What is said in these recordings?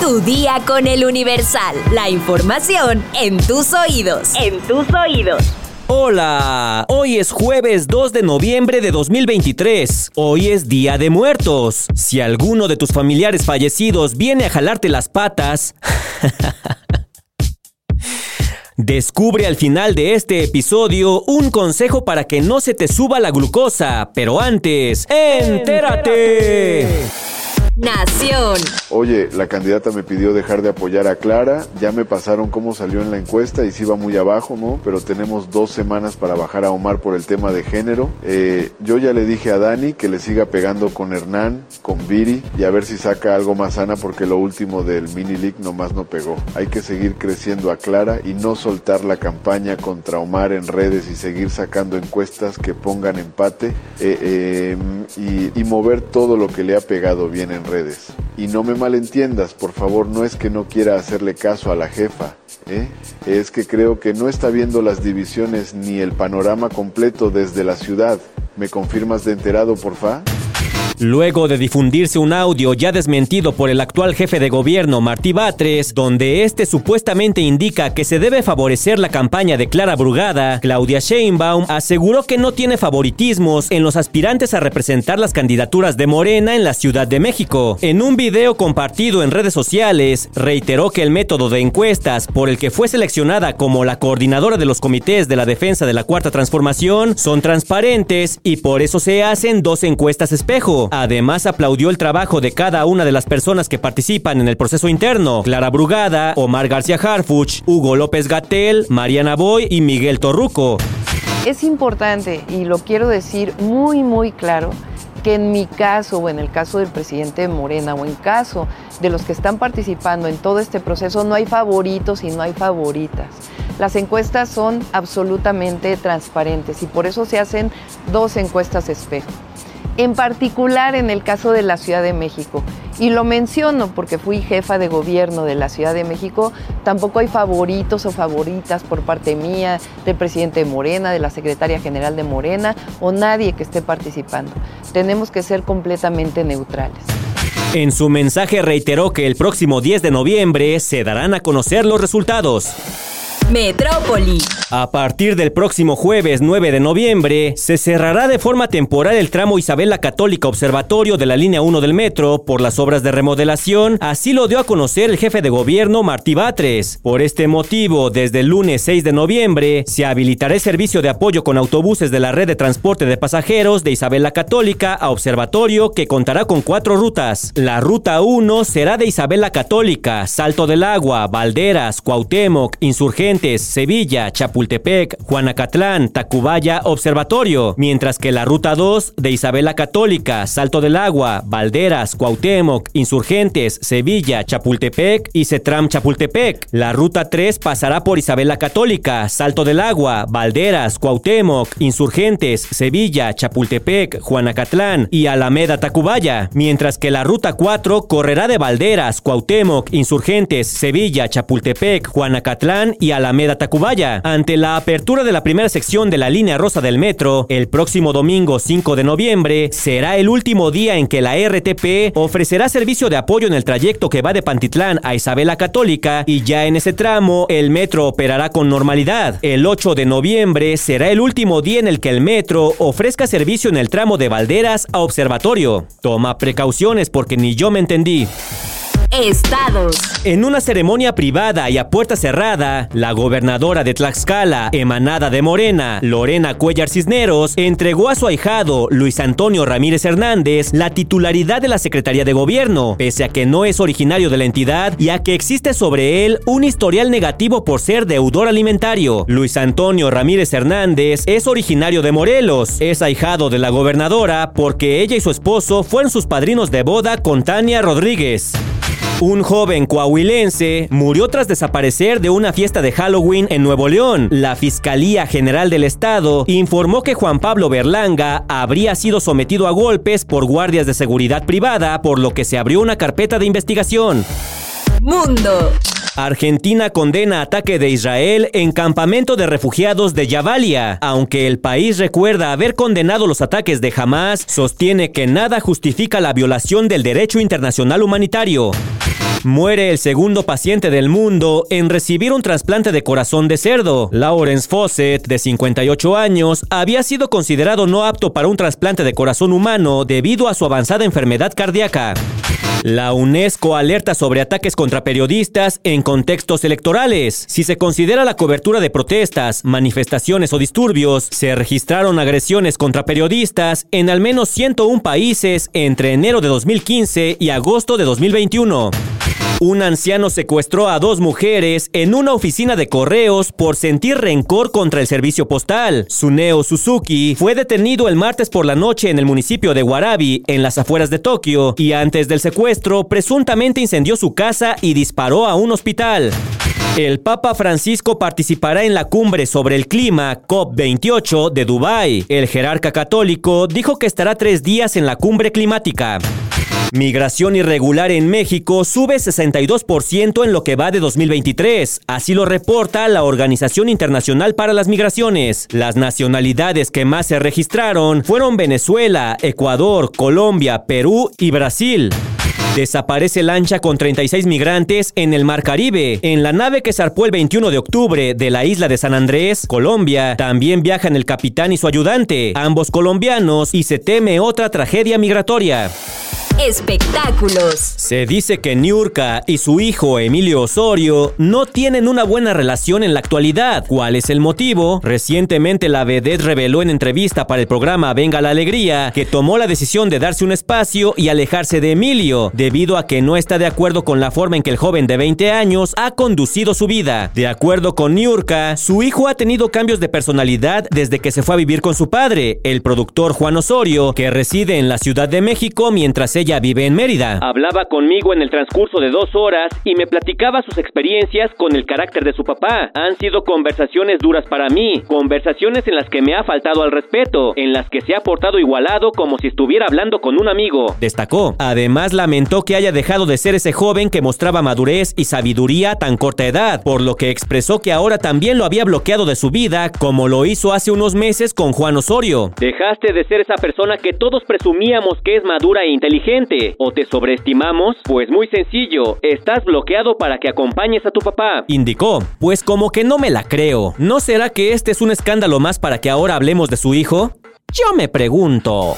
Tu día con el Universal. La información en tus oídos. En tus oídos. Hola, hoy es jueves 2 de noviembre de 2023. Hoy es Día de Muertos. Si alguno de tus familiares fallecidos viene a jalarte las patas... Descubre al final de este episodio un consejo para que no se te suba la glucosa, pero antes, ¡entérate! Nación. Oye, la candidata me pidió dejar de apoyar a Clara, ya me pasaron cómo salió en la encuesta y si va muy abajo, ¿no? Pero tenemos dos semanas para bajar a Omar por el tema de género. Eh, yo ya le dije a Dani que le siga pegando con Hernán, con Viri y a ver si saca algo más sana porque lo último del mini league nomás no pegó. Hay que seguir creciendo a Clara y no soltar la campaña contra Omar en redes y seguir sacando encuestas que pongan empate eh, eh, y, y mover todo lo que le ha pegado bien en redes. Y no me malentiendas, por favor, no es que no quiera hacerle caso a la jefa, ¿eh? es que creo que no está viendo las divisiones ni el panorama completo desde la ciudad. ¿Me confirmas de enterado, porfa? Luego de difundirse un audio ya desmentido por el actual jefe de gobierno Martí Batres, donde este supuestamente indica que se debe favorecer la campaña de Clara Brugada, Claudia Sheinbaum aseguró que no tiene favoritismos en los aspirantes a representar las candidaturas de Morena en la Ciudad de México. En un video compartido en redes sociales, reiteró que el método de encuestas por el que fue seleccionada como la coordinadora de los comités de la defensa de la Cuarta Transformación son transparentes y por eso se hacen dos encuestas espejo. Además, aplaudió el trabajo de cada una de las personas que participan en el proceso interno: Clara Brugada, Omar García Harfuch, Hugo López Gatel, Mariana Boy y Miguel Torruco. Es importante, y lo quiero decir muy, muy claro, que en mi caso o en el caso del presidente Morena o en caso de los que están participando en todo este proceso no hay favoritos y no hay favoritas. Las encuestas son absolutamente transparentes y por eso se hacen dos encuestas espejo en particular en el caso de la Ciudad de México. Y lo menciono porque fui jefa de gobierno de la Ciudad de México, tampoco hay favoritos o favoritas por parte mía, del presidente de Morena, de la secretaria general de Morena o nadie que esté participando. Tenemos que ser completamente neutrales. En su mensaje reiteró que el próximo 10 de noviembre se darán a conocer los resultados. Metrópoli. A partir del próximo jueves 9 de noviembre, se cerrará de forma temporal el tramo Isabel la Católica Observatorio de la línea 1 del metro por las obras de remodelación, así lo dio a conocer el jefe de gobierno Martí Batres. Por este motivo, desde el lunes 6 de noviembre, se habilitará el servicio de apoyo con autobuses de la red de transporte de pasajeros de Isabel la Católica a Observatorio que contará con cuatro rutas. La ruta 1 será de Isabel la Católica, Salto del Agua, Valderas, Cuauhtémoc, Insurgente, Sevilla, Chapultepec, Juanacatlán, Tacubaya, Observatorio, mientras que la Ruta 2 de Isabela Católica, Salto del Agua, Valderas, Cuauhtémoc, Insurgentes, Sevilla, Chapultepec y Cetram Chapultepec. La Ruta 3 pasará por Isabela Católica, Salto del Agua, Valderas, Cuauhtémoc, Insurgentes, Sevilla, Chapultepec, Juanacatlán y Alameda Tacubaya, mientras que la Ruta 4 correrá de Valderas, Cuauhtémoc, Insurgentes, Sevilla, Chapultepec, Juanacatlán y Alameda Tacubaya. La apertura de la primera sección de la línea rosa del metro, el próximo domingo 5 de noviembre será el último día en que la RTP ofrecerá servicio de apoyo en el trayecto que va de Pantitlán a Isabela Católica y ya en ese tramo el metro operará con normalidad. El 8 de noviembre será el último día en el que el metro ofrezca servicio en el tramo de Valderas a Observatorio. Toma precauciones porque ni yo me entendí. Estados. En una ceremonia privada y a puerta cerrada, la gobernadora de Tlaxcala, emanada de Morena, Lorena Cuellar Cisneros, entregó a su ahijado, Luis Antonio Ramírez Hernández, la titularidad de la Secretaría de Gobierno, pese a que no es originario de la entidad y a que existe sobre él un historial negativo por ser deudor alimentario. Luis Antonio Ramírez Hernández es originario de Morelos, es ahijado de la gobernadora porque ella y su esposo fueron sus padrinos de boda con Tania Rodríguez. Un joven coahuilense murió tras desaparecer de una fiesta de Halloween en Nuevo León. La Fiscalía General del Estado informó que Juan Pablo Berlanga habría sido sometido a golpes por guardias de seguridad privada, por lo que se abrió una carpeta de investigación. Mundo. Argentina condena ataque de Israel en campamento de refugiados de Yavalia. Aunque el país recuerda haber condenado los ataques de Hamas, sostiene que nada justifica la violación del derecho internacional humanitario. Muere el segundo paciente del mundo en recibir un trasplante de corazón de cerdo. Lawrence Fawcett, de 58 años, había sido considerado no apto para un trasplante de corazón humano debido a su avanzada enfermedad cardíaca. La UNESCO alerta sobre ataques contra periodistas en contextos electorales. Si se considera la cobertura de protestas, manifestaciones o disturbios, se registraron agresiones contra periodistas en al menos 101 países entre enero de 2015 y agosto de 2021. Un anciano secuestró a dos mujeres en una oficina de correos por sentir rencor contra el servicio postal. Suneo Suzuki fue detenido el martes por la noche en el municipio de Warabi, en las afueras de Tokio, y antes del secuestro presuntamente incendió su casa y disparó a un hospital. El Papa Francisco participará en la cumbre sobre el clima COP28 de Dubái. El jerarca católico dijo que estará tres días en la cumbre climática. Migración irregular en México sube 62% en lo que va de 2023. Así lo reporta la Organización Internacional para las Migraciones. Las nacionalidades que más se registraron fueron Venezuela, Ecuador, Colombia, Perú y Brasil. Desaparece lancha con 36 migrantes en el Mar Caribe. En la nave que zarpó el 21 de octubre de la isla de San Andrés, Colombia, también viajan el capitán y su ayudante, ambos colombianos, y se teme otra tragedia migratoria. Espectáculos. Se dice que Niurka y su hijo Emilio Osorio no tienen una buena relación en la actualidad. ¿Cuál es el motivo? Recientemente la vedette reveló en entrevista para el programa Venga la Alegría que tomó la decisión de darse un espacio y alejarse de Emilio, debido a que no está de acuerdo con la forma en que el joven de 20 años ha conducido su vida. De acuerdo con Niurka, su hijo ha tenido cambios de personalidad desde que se fue a vivir con su padre, el productor Juan Osorio, que reside en la Ciudad de México mientras ella vive en Mérida. Hablaba conmigo en el transcurso de dos horas y me platicaba sus experiencias con el carácter de su papá. Han sido conversaciones duras para mí, conversaciones en las que me ha faltado al respeto, en las que se ha portado igualado como si estuviera hablando con un amigo. Destacó. Además lamentó que haya dejado de ser ese joven que mostraba madurez y sabiduría a tan corta edad, por lo que expresó que ahora también lo había bloqueado de su vida, como lo hizo hace unos meses con Juan Osorio. Dejaste de ser esa persona que todos presumíamos que es madura e inteligente o te sobreestimamos? Pues muy sencillo, estás bloqueado para que acompañes a tu papá. Indicó, pues como que no me la creo. ¿No será que este es un escándalo más para que ahora hablemos de su hijo? Yo me pregunto.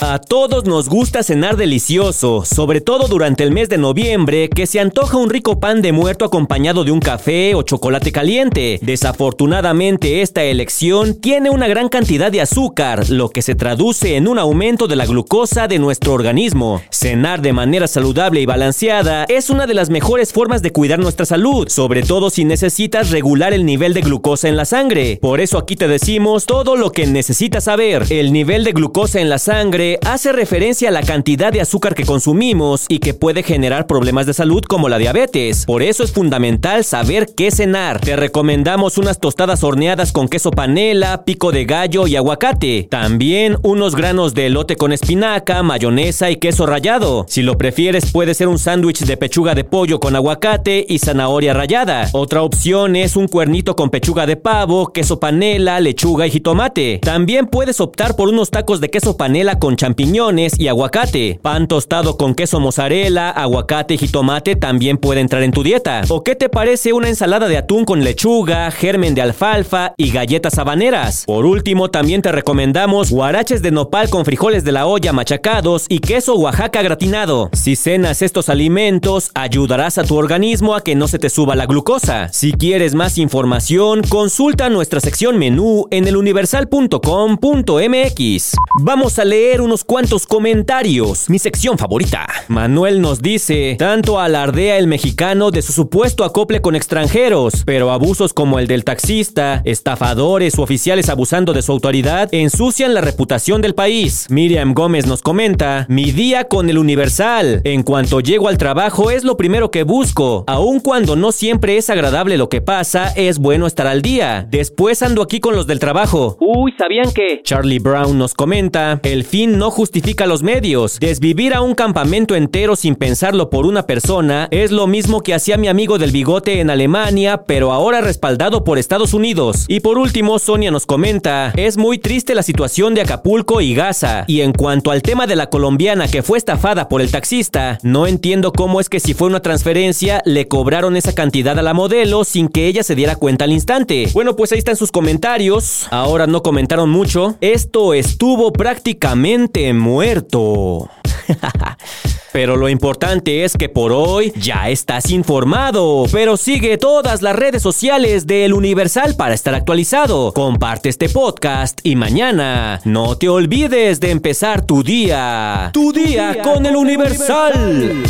A todos nos gusta cenar delicioso, sobre todo durante el mes de noviembre, que se antoja un rico pan de muerto acompañado de un café o chocolate caliente. Desafortunadamente, esta elección tiene una gran cantidad de azúcar, lo que se traduce en un aumento de la glucosa de nuestro organismo. Cenar de manera saludable y balanceada es una de las mejores formas de cuidar nuestra salud, sobre todo si necesitas regular el nivel de glucosa en la sangre. Por eso aquí te decimos todo lo que necesitas saber. El nivel de glucosa en la sangre hace referencia a la cantidad de azúcar que consumimos y que puede generar problemas de salud como la diabetes. Por eso es fundamental saber qué cenar. Te recomendamos unas tostadas horneadas con queso panela, pico de gallo y aguacate. También unos granos de elote con espinaca, mayonesa y queso rallado. Si lo prefieres puede ser un sándwich de pechuga de pollo con aguacate y zanahoria rallada. Otra opción es un cuernito con pechuga de pavo, queso panela, lechuga y jitomate. También puedes optar por unos tacos de queso panela con champiñones y aguacate. Pan tostado con queso mozzarella, aguacate y jitomate también puede entrar en tu dieta. ¿O qué te parece una ensalada de atún con lechuga, germen de alfalfa y galletas habaneras? Por último, también te recomendamos guaraches de nopal con frijoles de la olla machacados y queso Oaxaca gratinado. Si cenas estos alimentos, ayudarás a tu organismo a que no se te suba la glucosa. Si quieres más información, consulta nuestra sección menú en eluniversal.com.mx. Vamos a leer unos cuantos comentarios, mi sección favorita. Manuel nos dice, tanto alardea el mexicano de su supuesto acople con extranjeros, pero abusos como el del taxista, estafadores o oficiales abusando de su autoridad ensucian la reputación del país. Miriam Gómez nos comenta, mi día con el Universal. En cuanto llego al trabajo es lo primero que busco. Aun cuando no siempre es agradable lo que pasa, es bueno estar al día. Después ando aquí con los del trabajo. Uy, ¿sabían que? Charlie Brown nos comenta, el fin no justifica los medios. Desvivir a un campamento entero sin pensarlo por una persona es lo mismo que hacía mi amigo del bigote en Alemania, pero ahora respaldado por Estados Unidos. Y por último, Sonia nos comenta, es muy triste la situación de Acapulco y Gaza. Y en cuanto al tema de la colombiana que fue estafada por el taxista, no entiendo cómo es que si fue una transferencia le cobraron esa cantidad a la modelo sin que ella se diera cuenta al instante. Bueno, pues ahí están sus comentarios. Ahora no comentaron mucho. Esto estuvo prácticamente muerto. Pero lo importante es que por hoy ya estás informado. Pero sigue todas las redes sociales de El Universal para estar actualizado. Comparte este podcast y mañana no te olvides de empezar tu día. Tu, día, con, El Universal.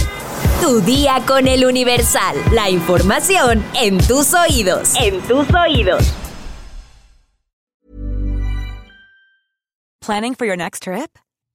Tu día con El Universal. La información en tus oídos. En tus oídos. Planning for your next trip?